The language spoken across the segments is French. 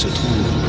se trouve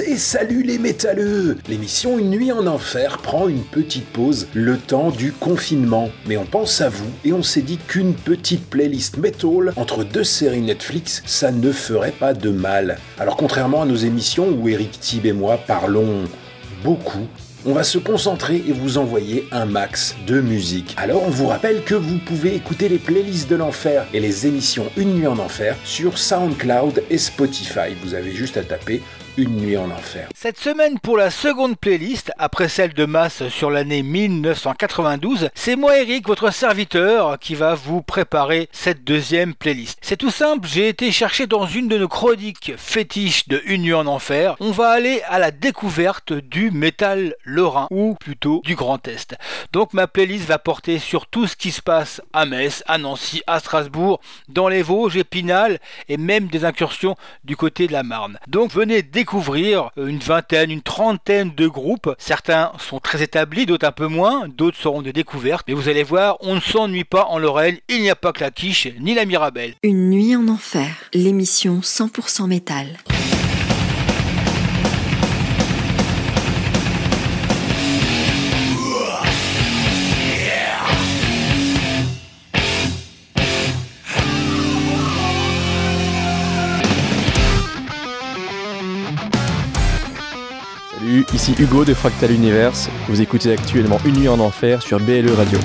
et salut les métalleux L'émission Une nuit en enfer prend une petite pause, le temps du confinement. Mais on pense à vous et on s'est dit qu'une petite playlist metal entre deux séries Netflix, ça ne ferait pas de mal. Alors contrairement à nos émissions où Eric Thib et moi parlons beaucoup, on va se concentrer et vous envoyer un max de musique. Alors on vous rappelle que vous pouvez écouter les playlists de l'enfer et les émissions Une nuit en enfer sur SoundCloud et Spotify. Vous avez juste à taper Une nuit en enfer. Cette semaine, pour la seconde playlist, après celle de masse sur l'année 1992, c'est moi Eric, votre serviteur, qui va vous préparer cette deuxième playlist. C'est tout simple, j'ai été chercher dans une de nos chroniques fétiches de Une nuit en enfer. On va aller à la découverte du métal lorrain, ou plutôt du Grand Est. Donc ma playlist va porter sur tout ce qui se passe à Metz, à Nancy, à Strasbourg, dans les Vosges, Épinal, et même des incursions du côté de la Marne. Donc venez découvrir une vingtaine, une trentaine de groupes. Certains sont très établis, d'autres un peu moins, d'autres seront des découvertes. Mais vous allez voir, on ne s'ennuie pas en Lorraine, il n'y a pas que la quiche ni la Mirabelle. Une nuit en enfer, l'émission 100% métal. Ici Hugo de Fractal Universe. Vous écoutez actuellement Une nuit en enfer sur BLE Radio.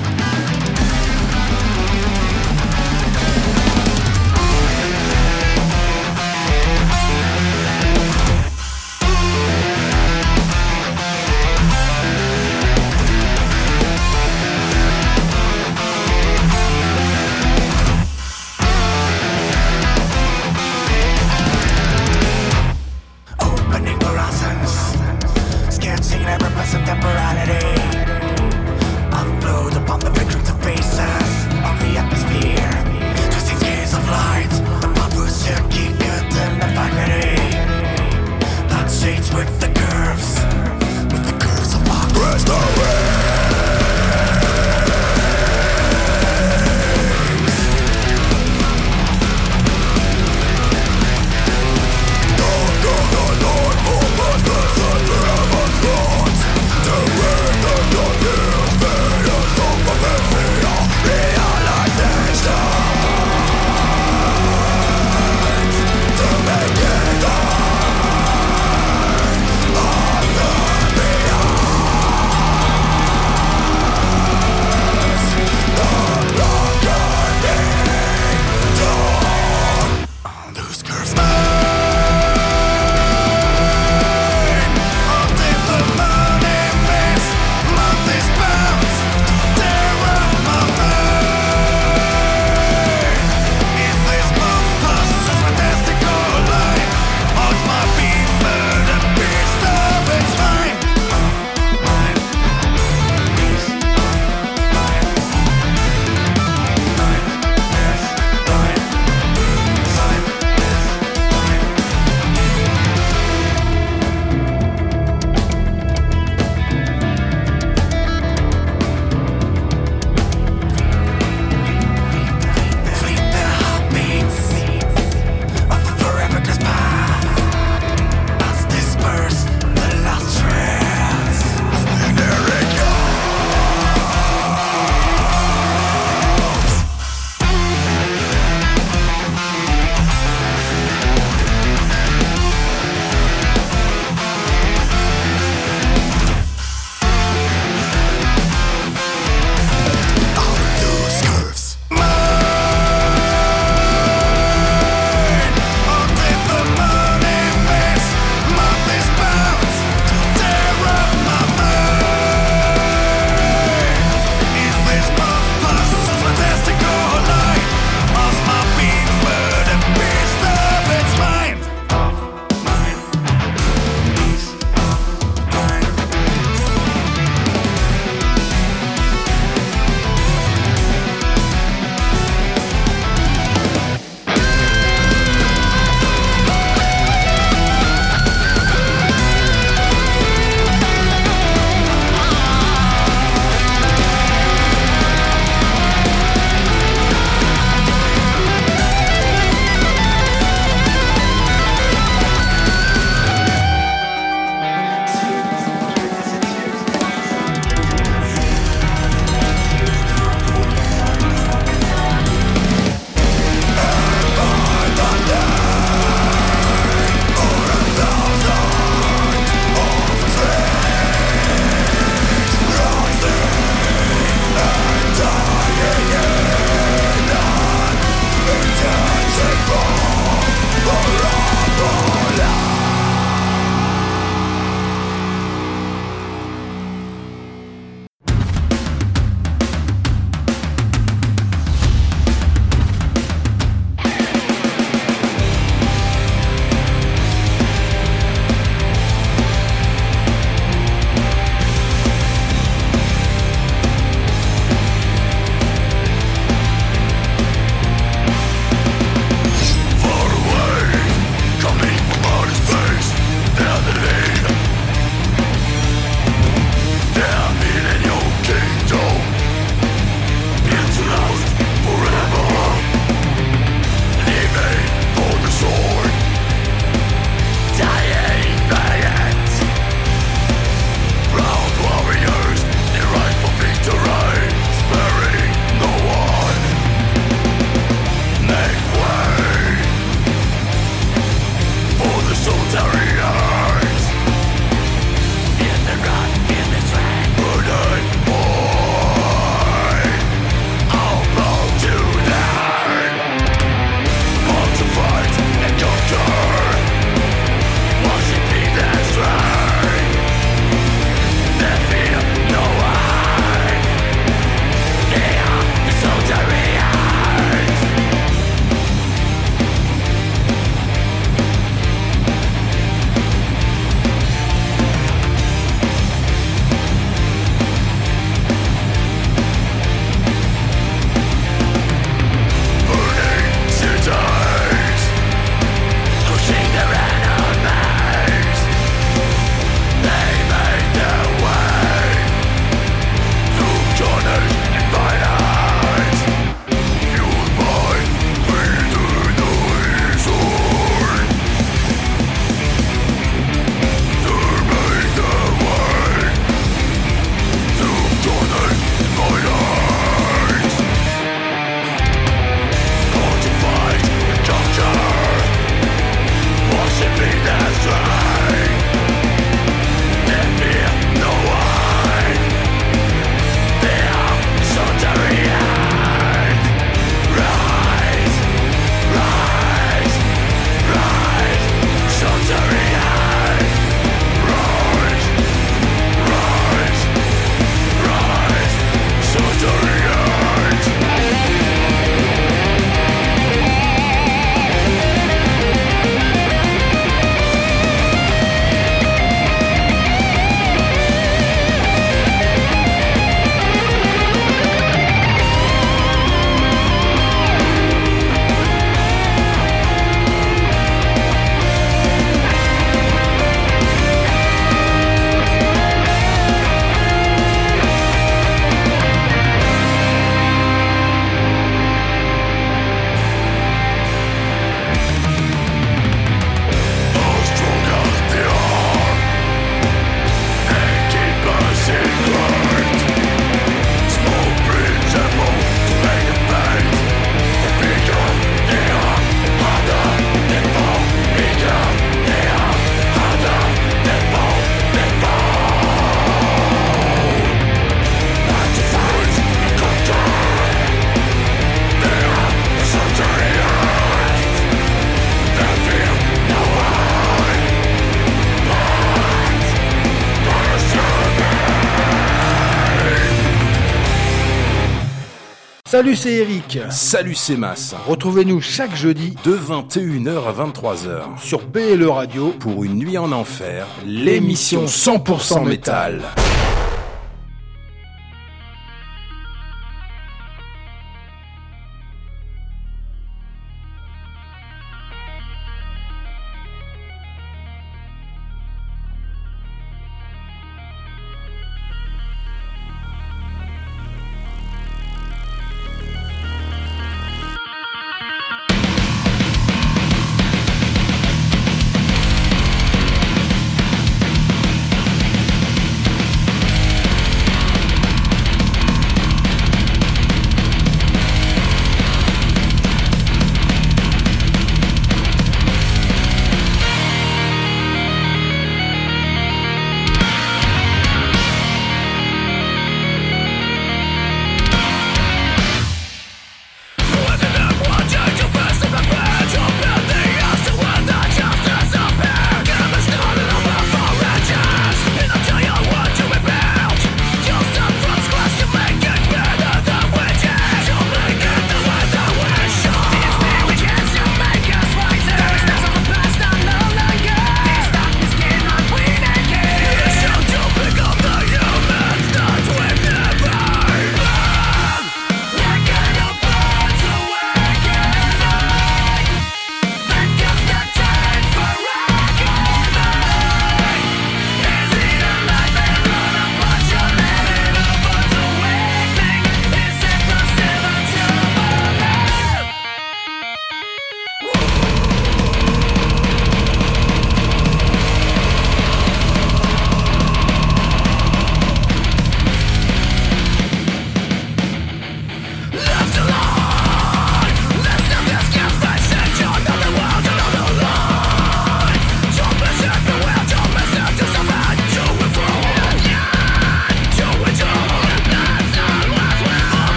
Salut, c'est Eric. Salut, c'est Mas. Retrouvez-nous chaque jeudi de 21h à 23h sur BLE Radio pour une nuit en enfer, l'émission 100% métal. BLE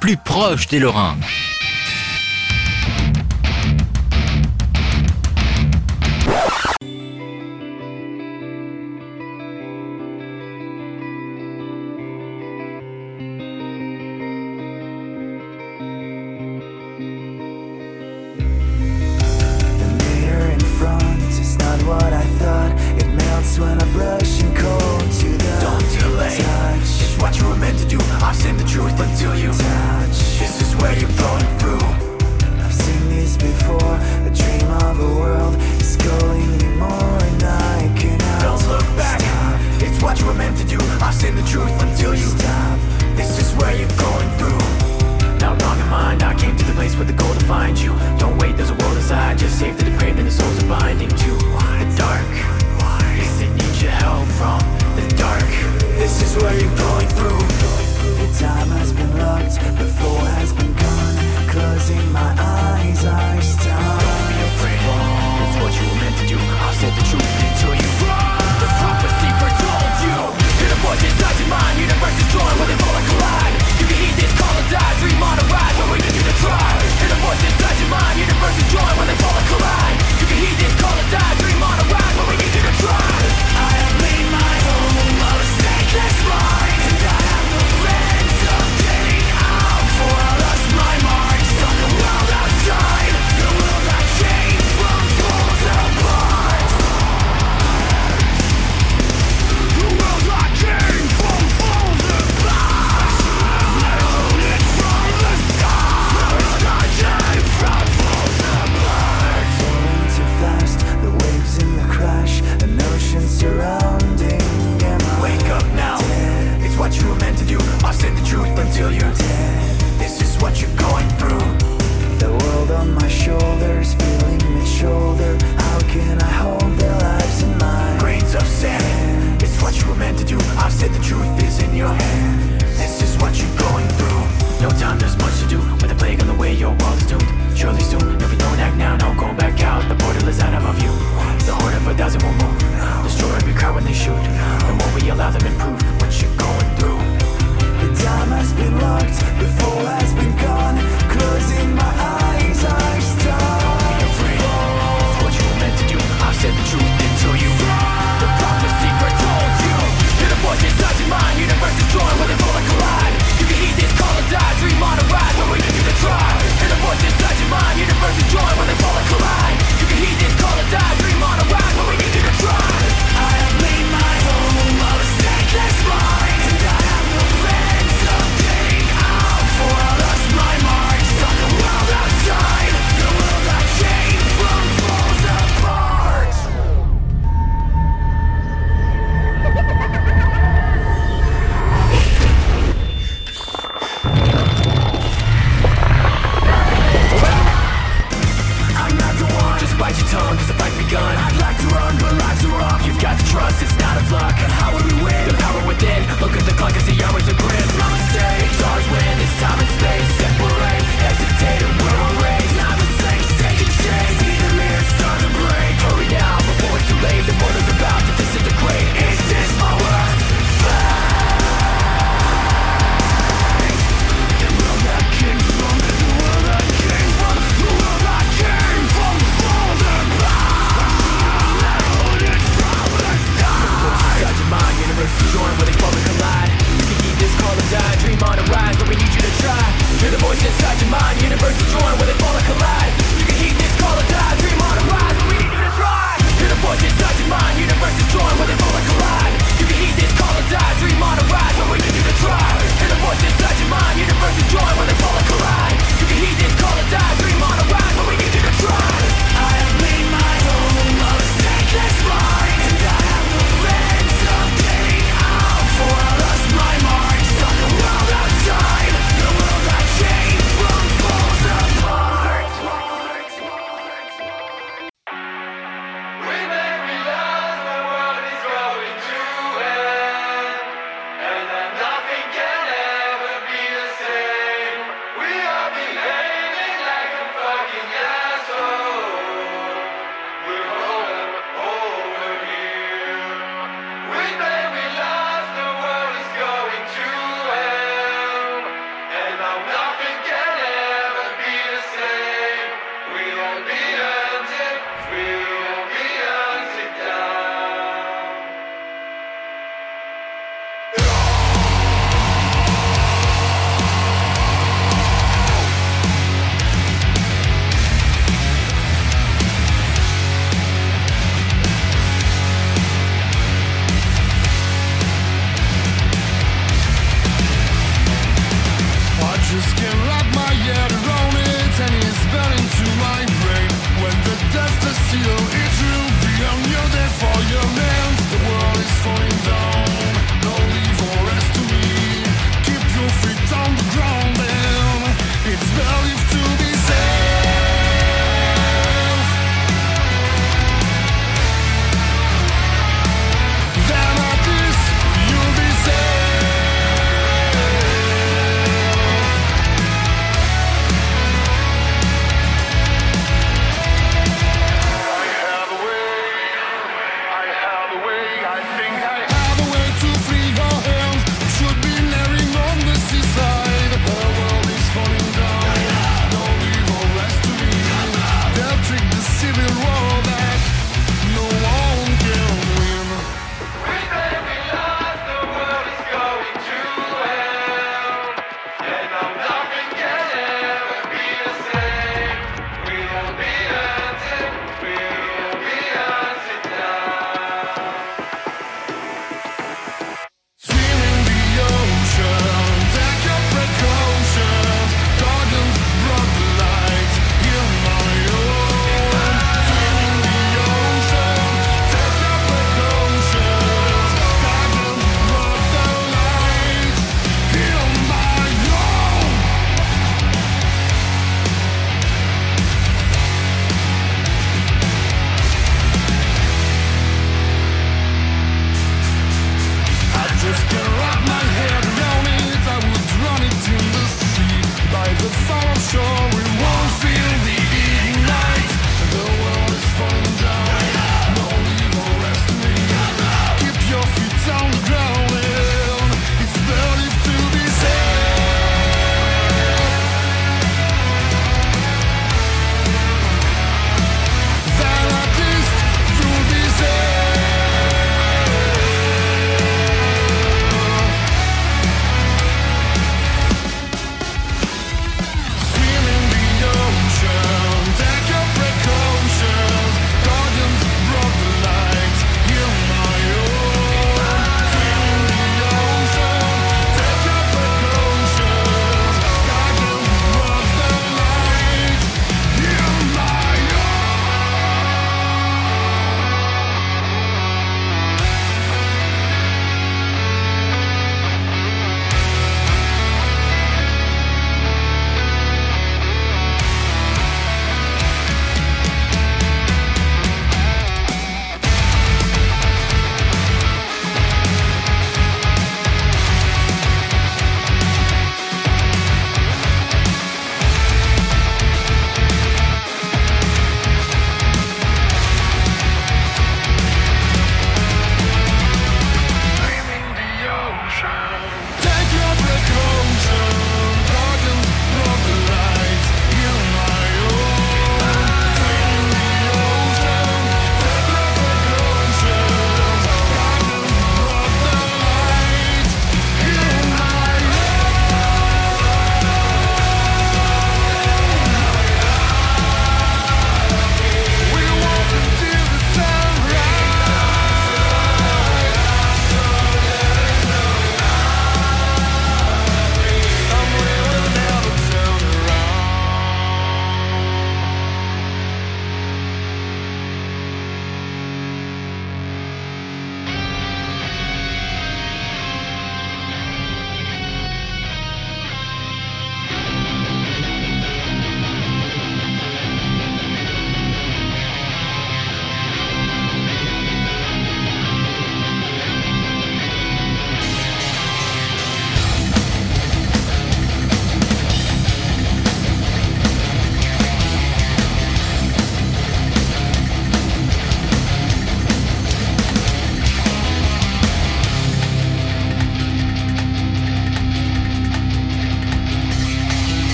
Plus proche des Lorrains.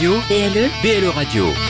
Radio BLE BLE Radio.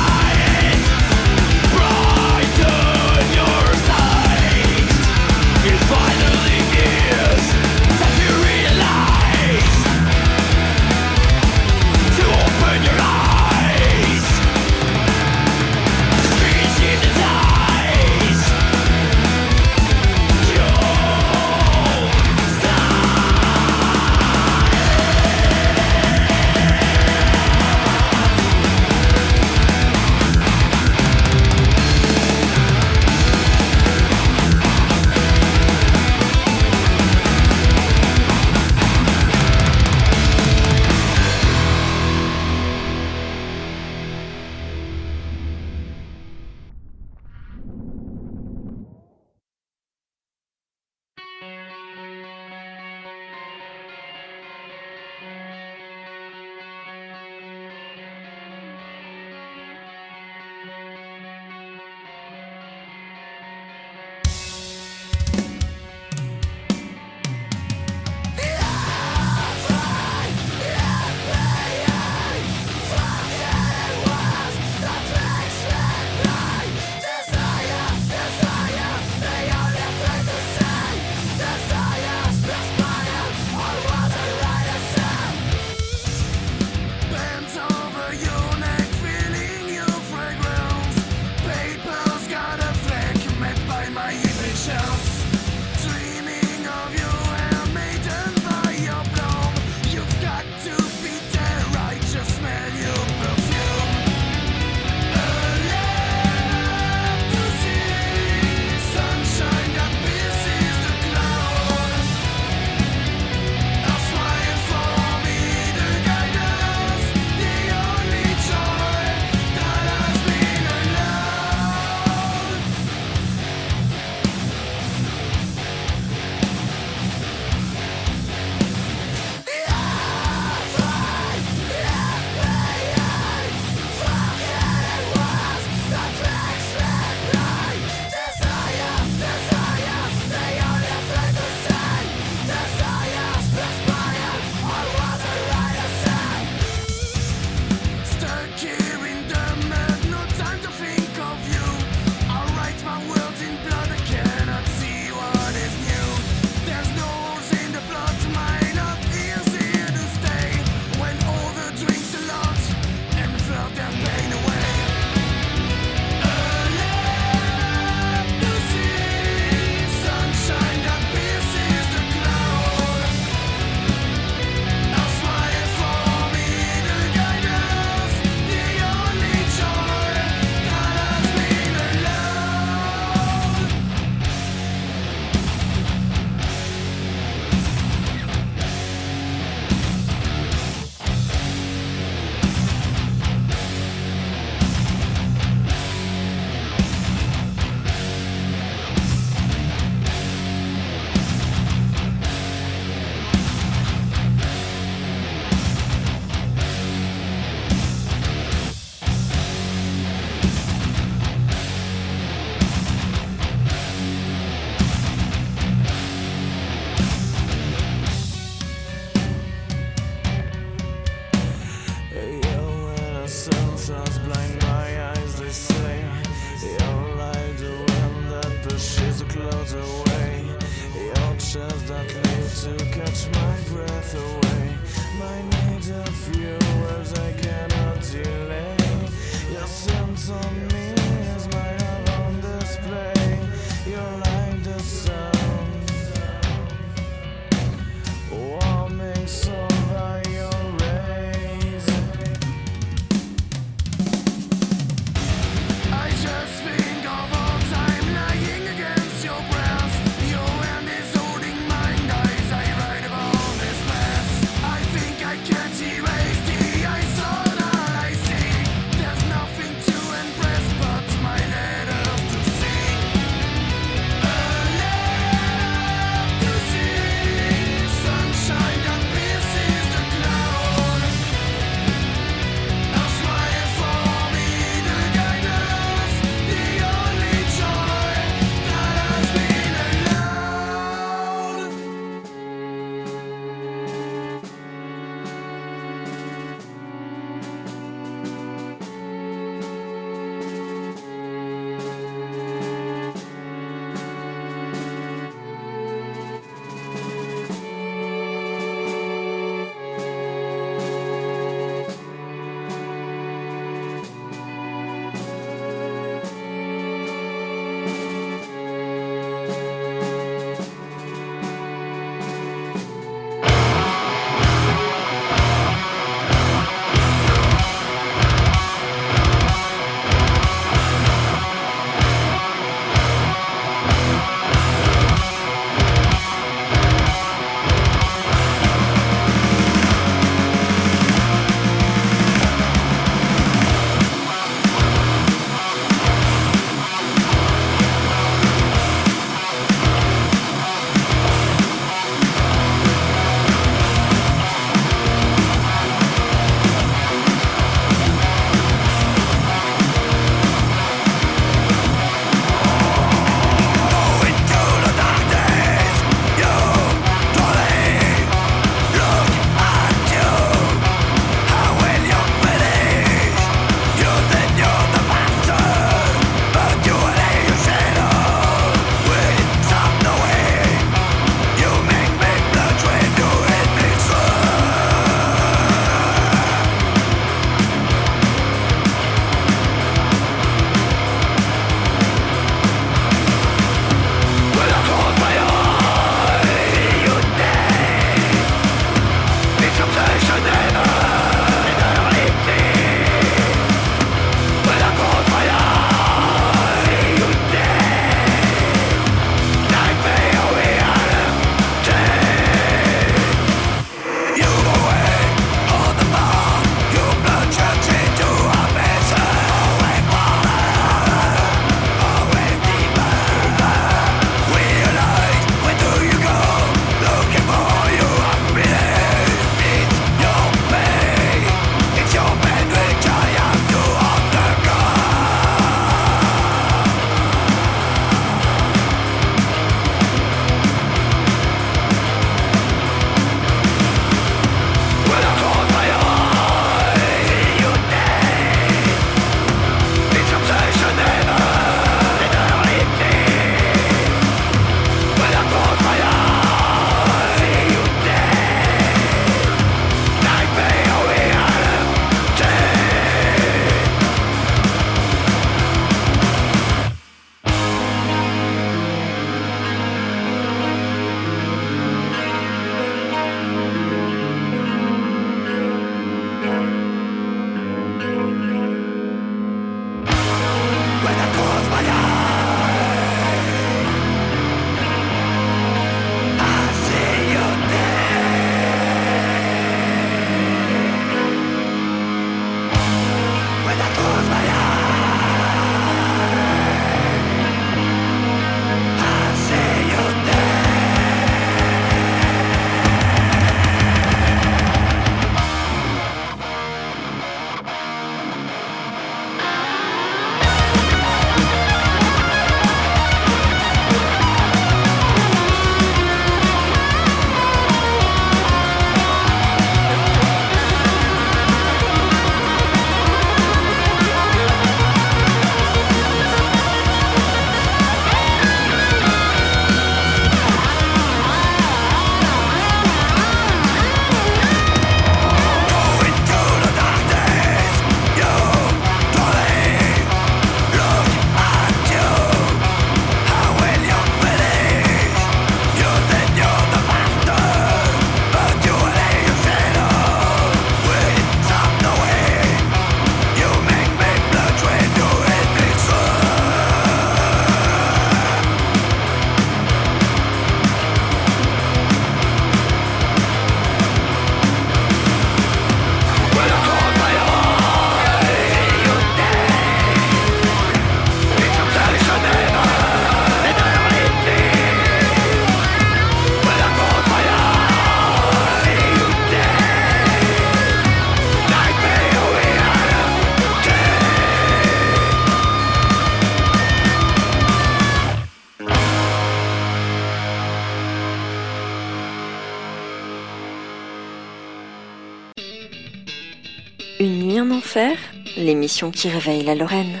l'émission qui réveille la Lorraine.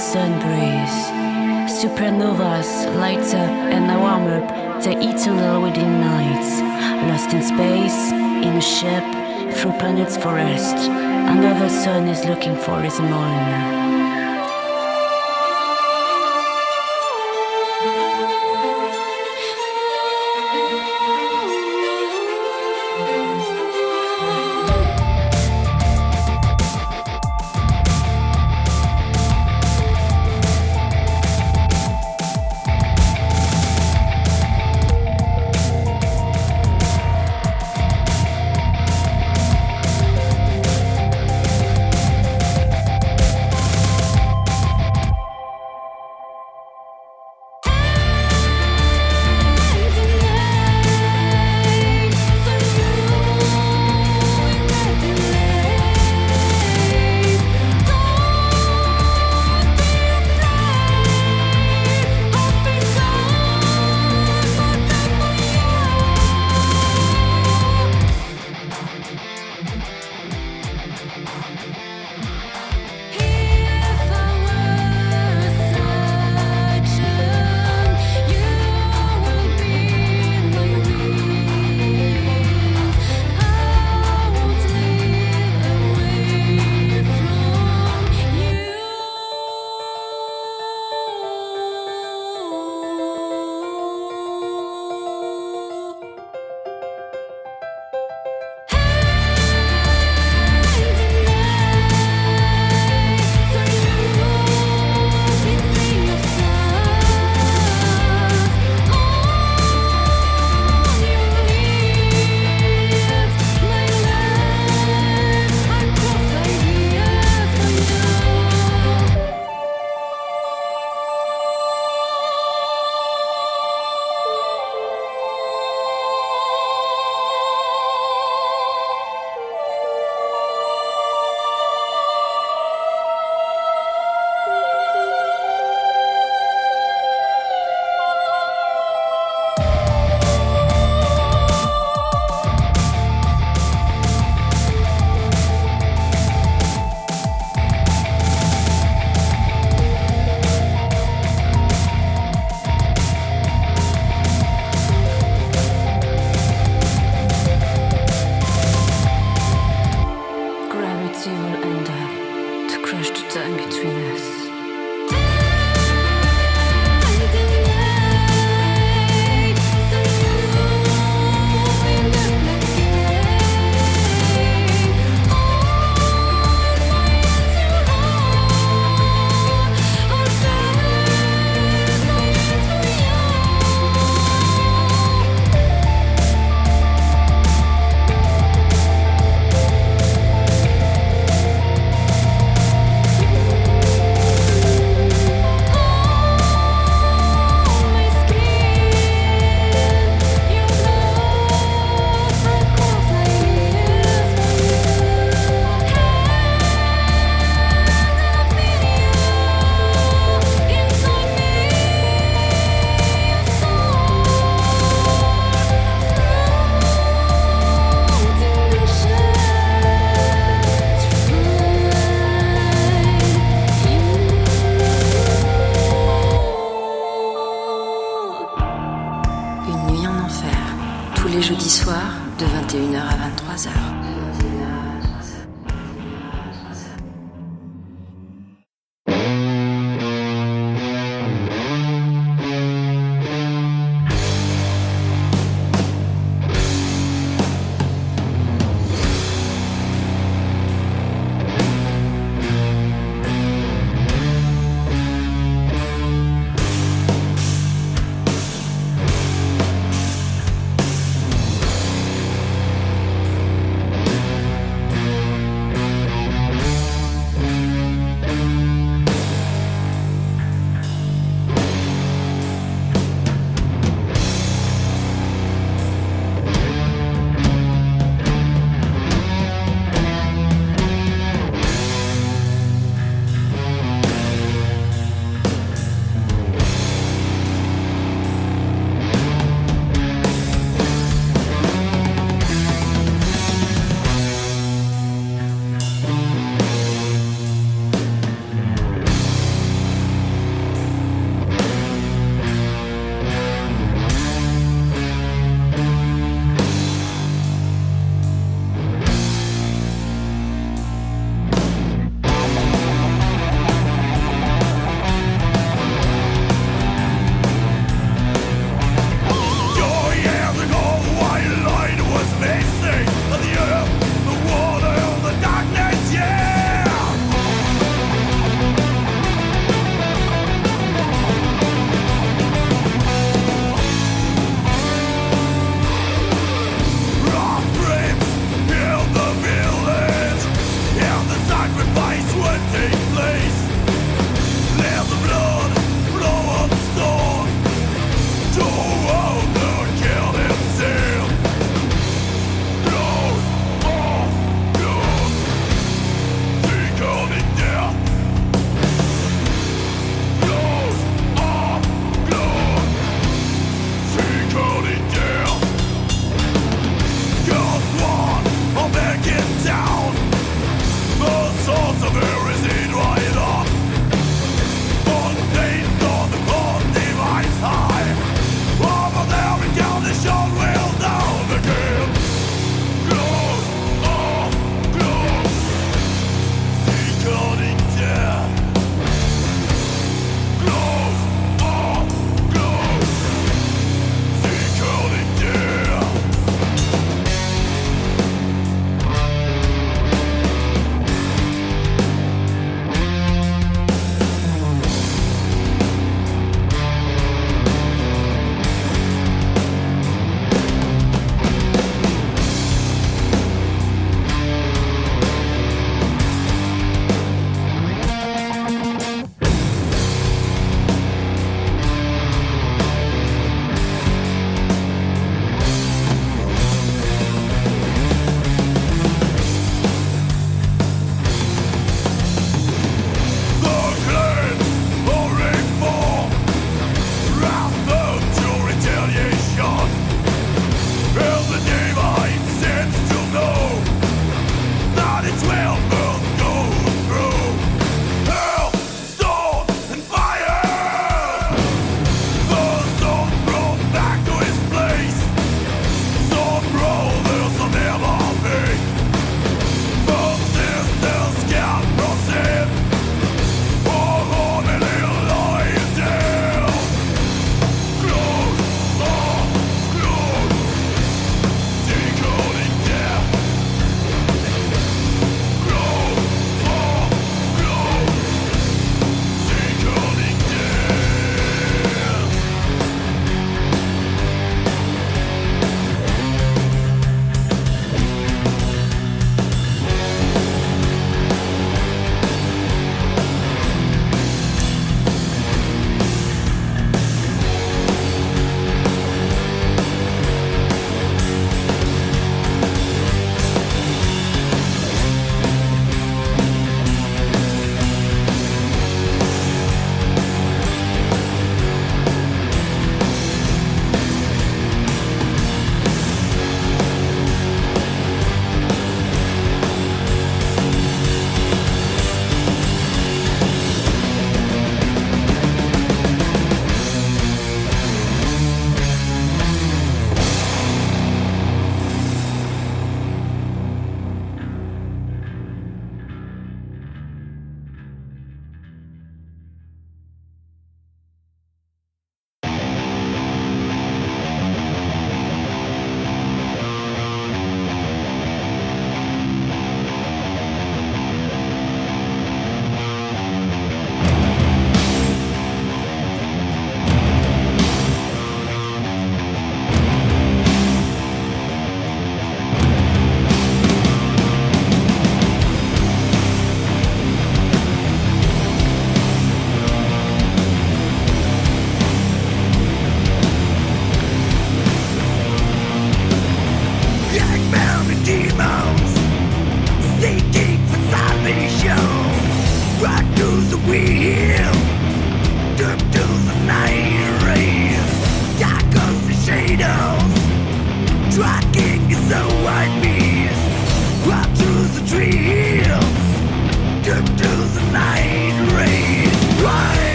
Sun breeze. Supernovas light up and now warm up the eternal within nights. Lost in space, in a ship, through planets forest. Another sun is looking for his moon.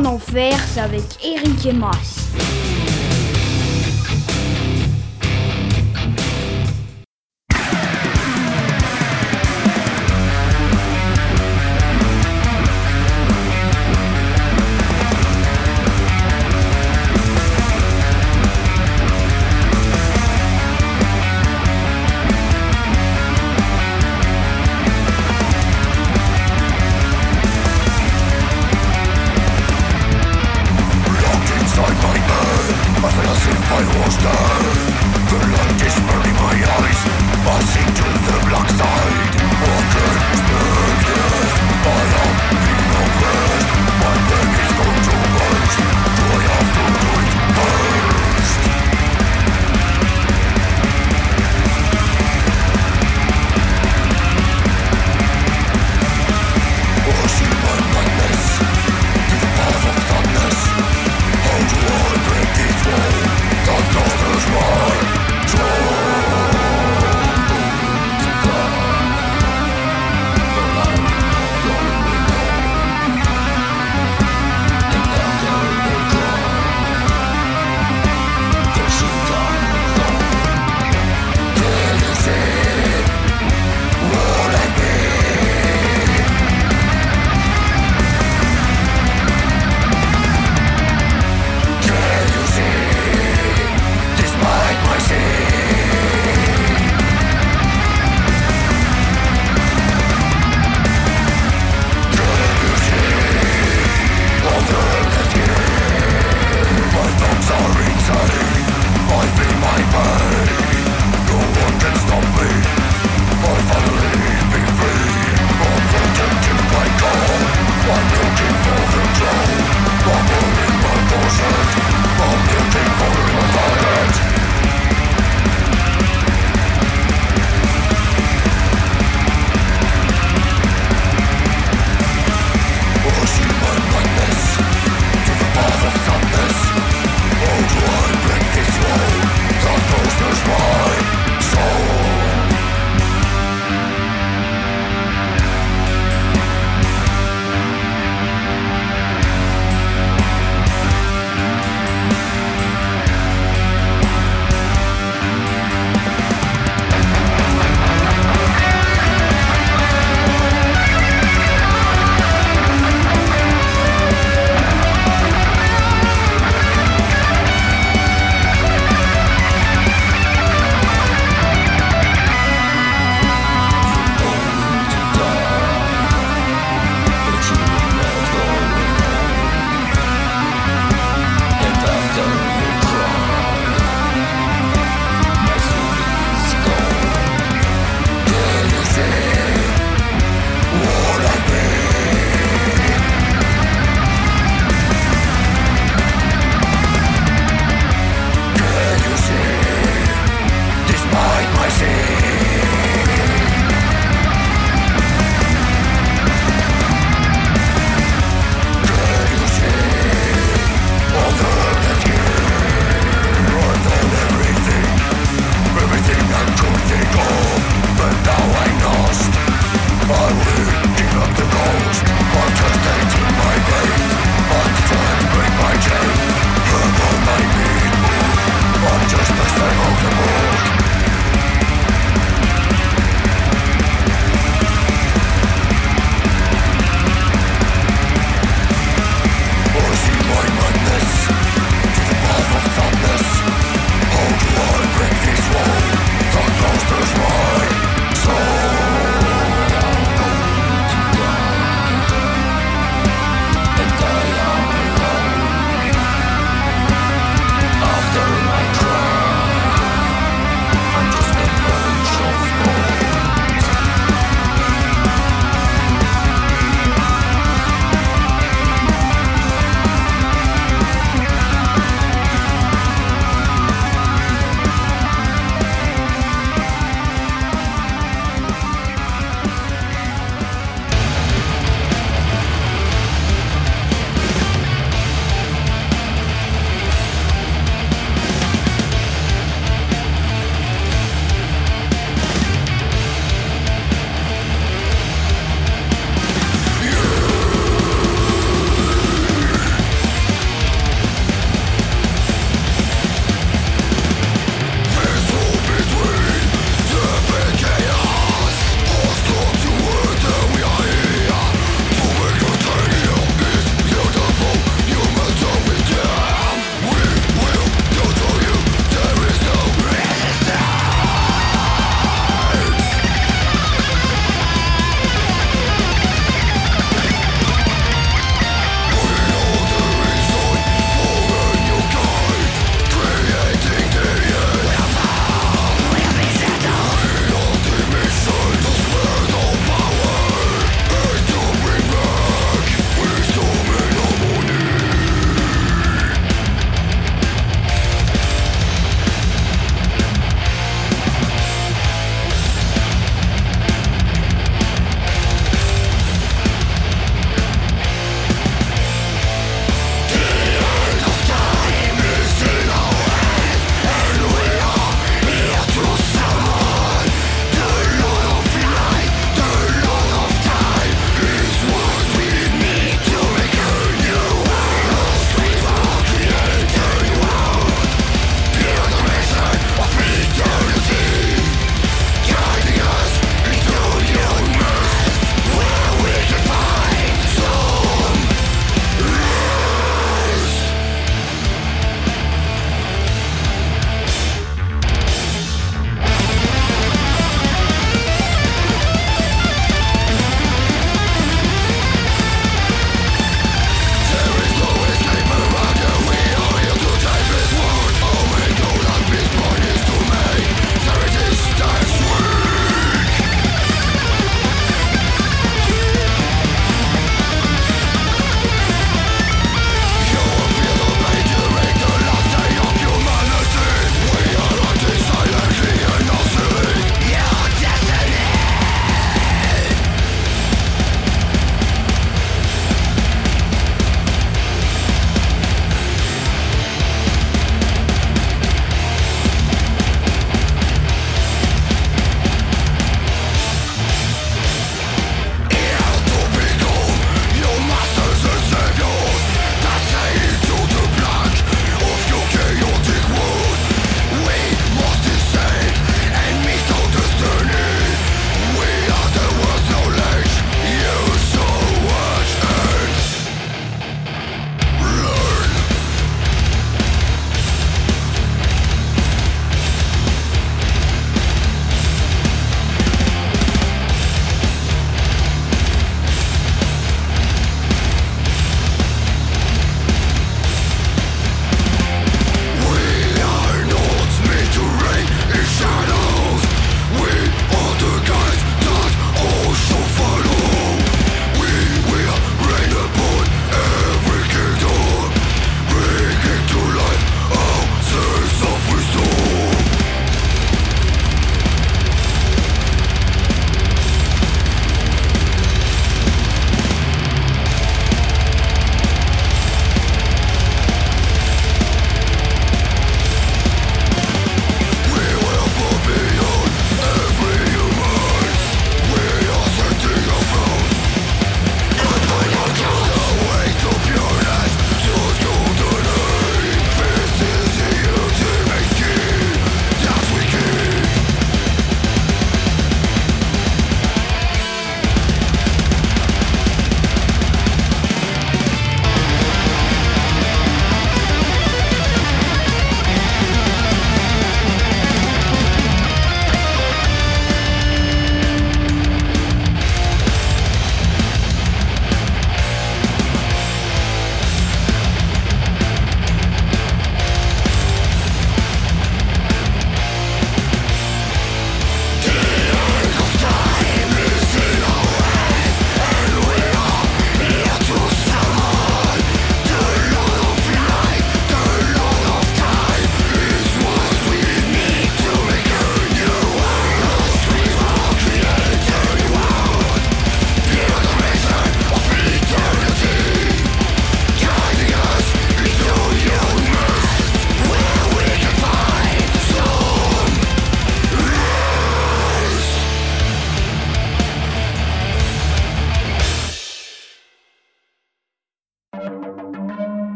En enfer, c'est avec Eric et Mas.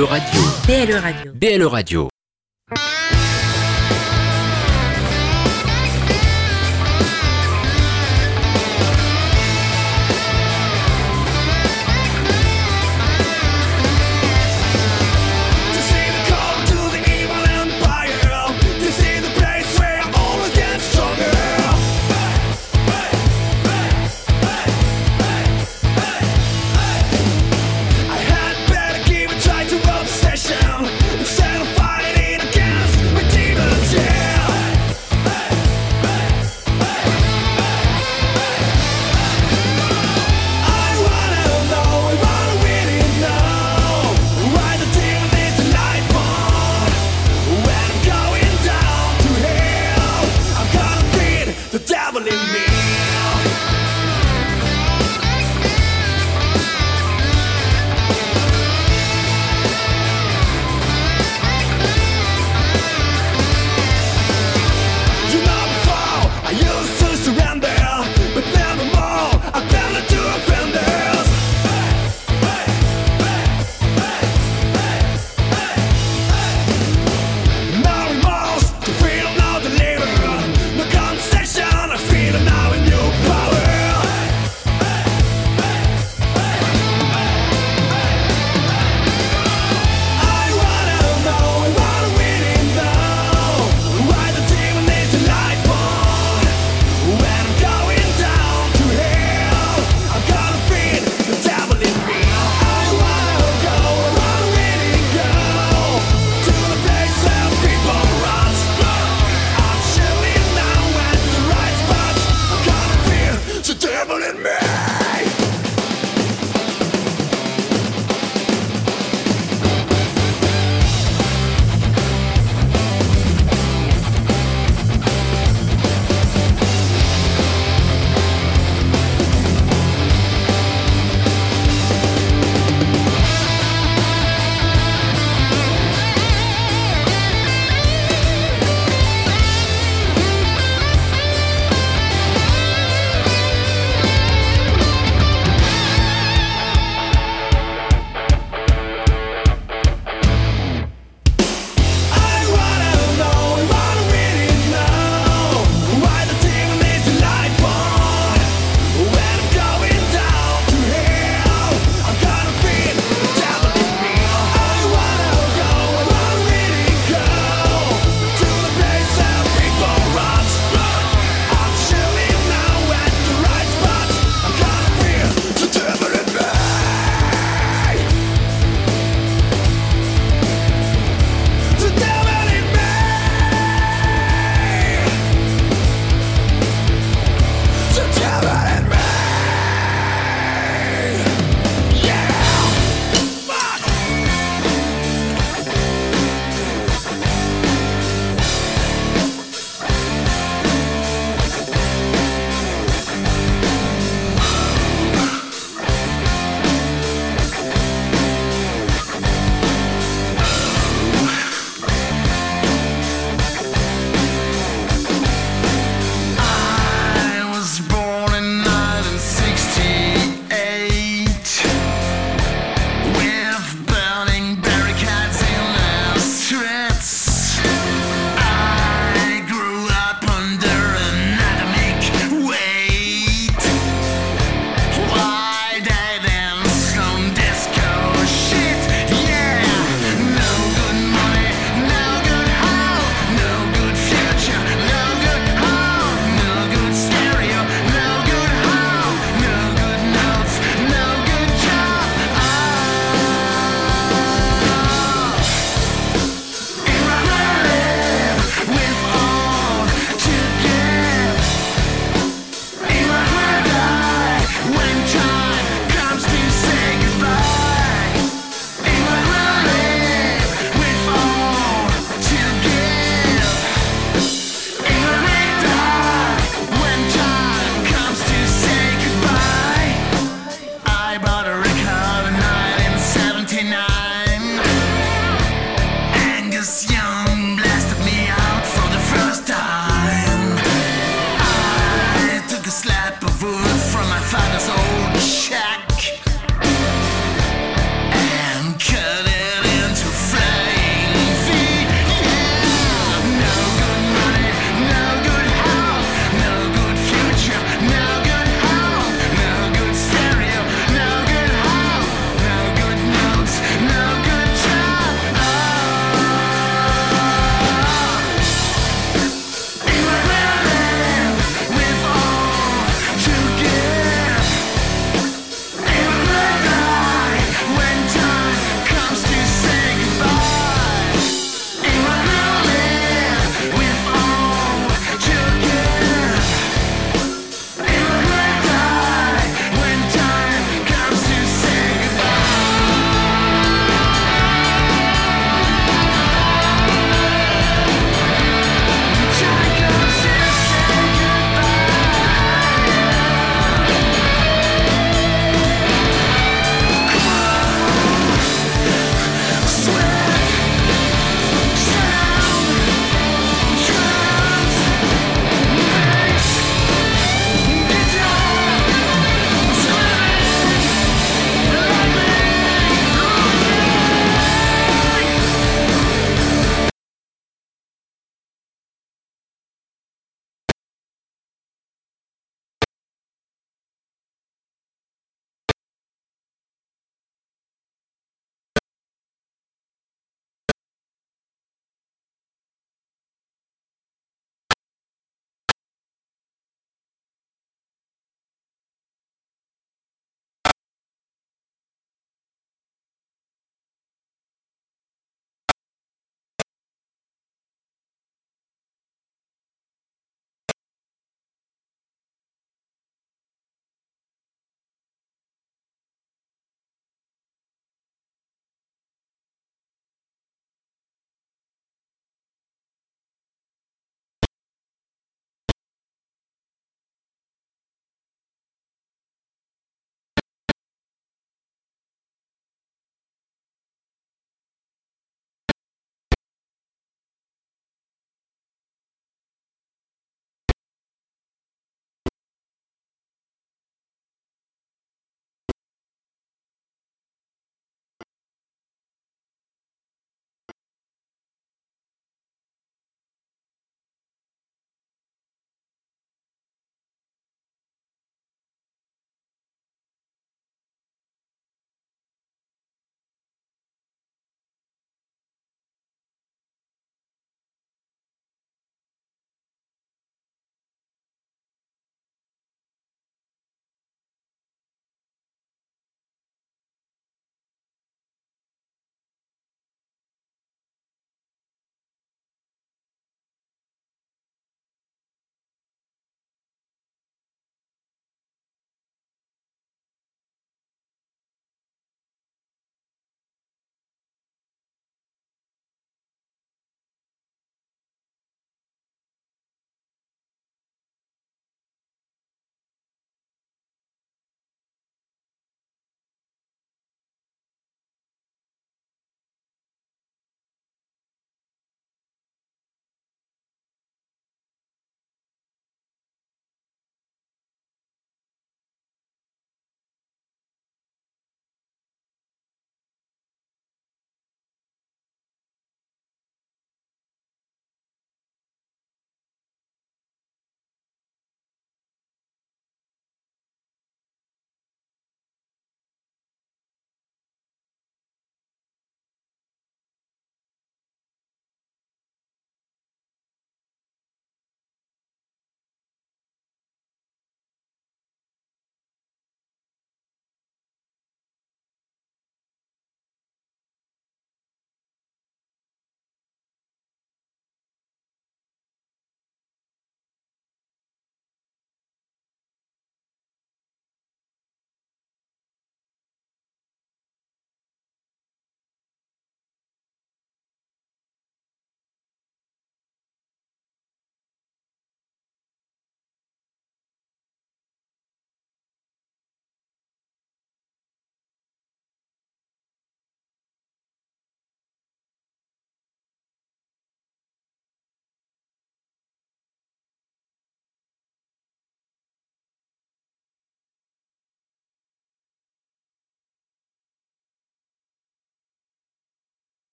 BLE Radio. BLE Radio. BLE Radio.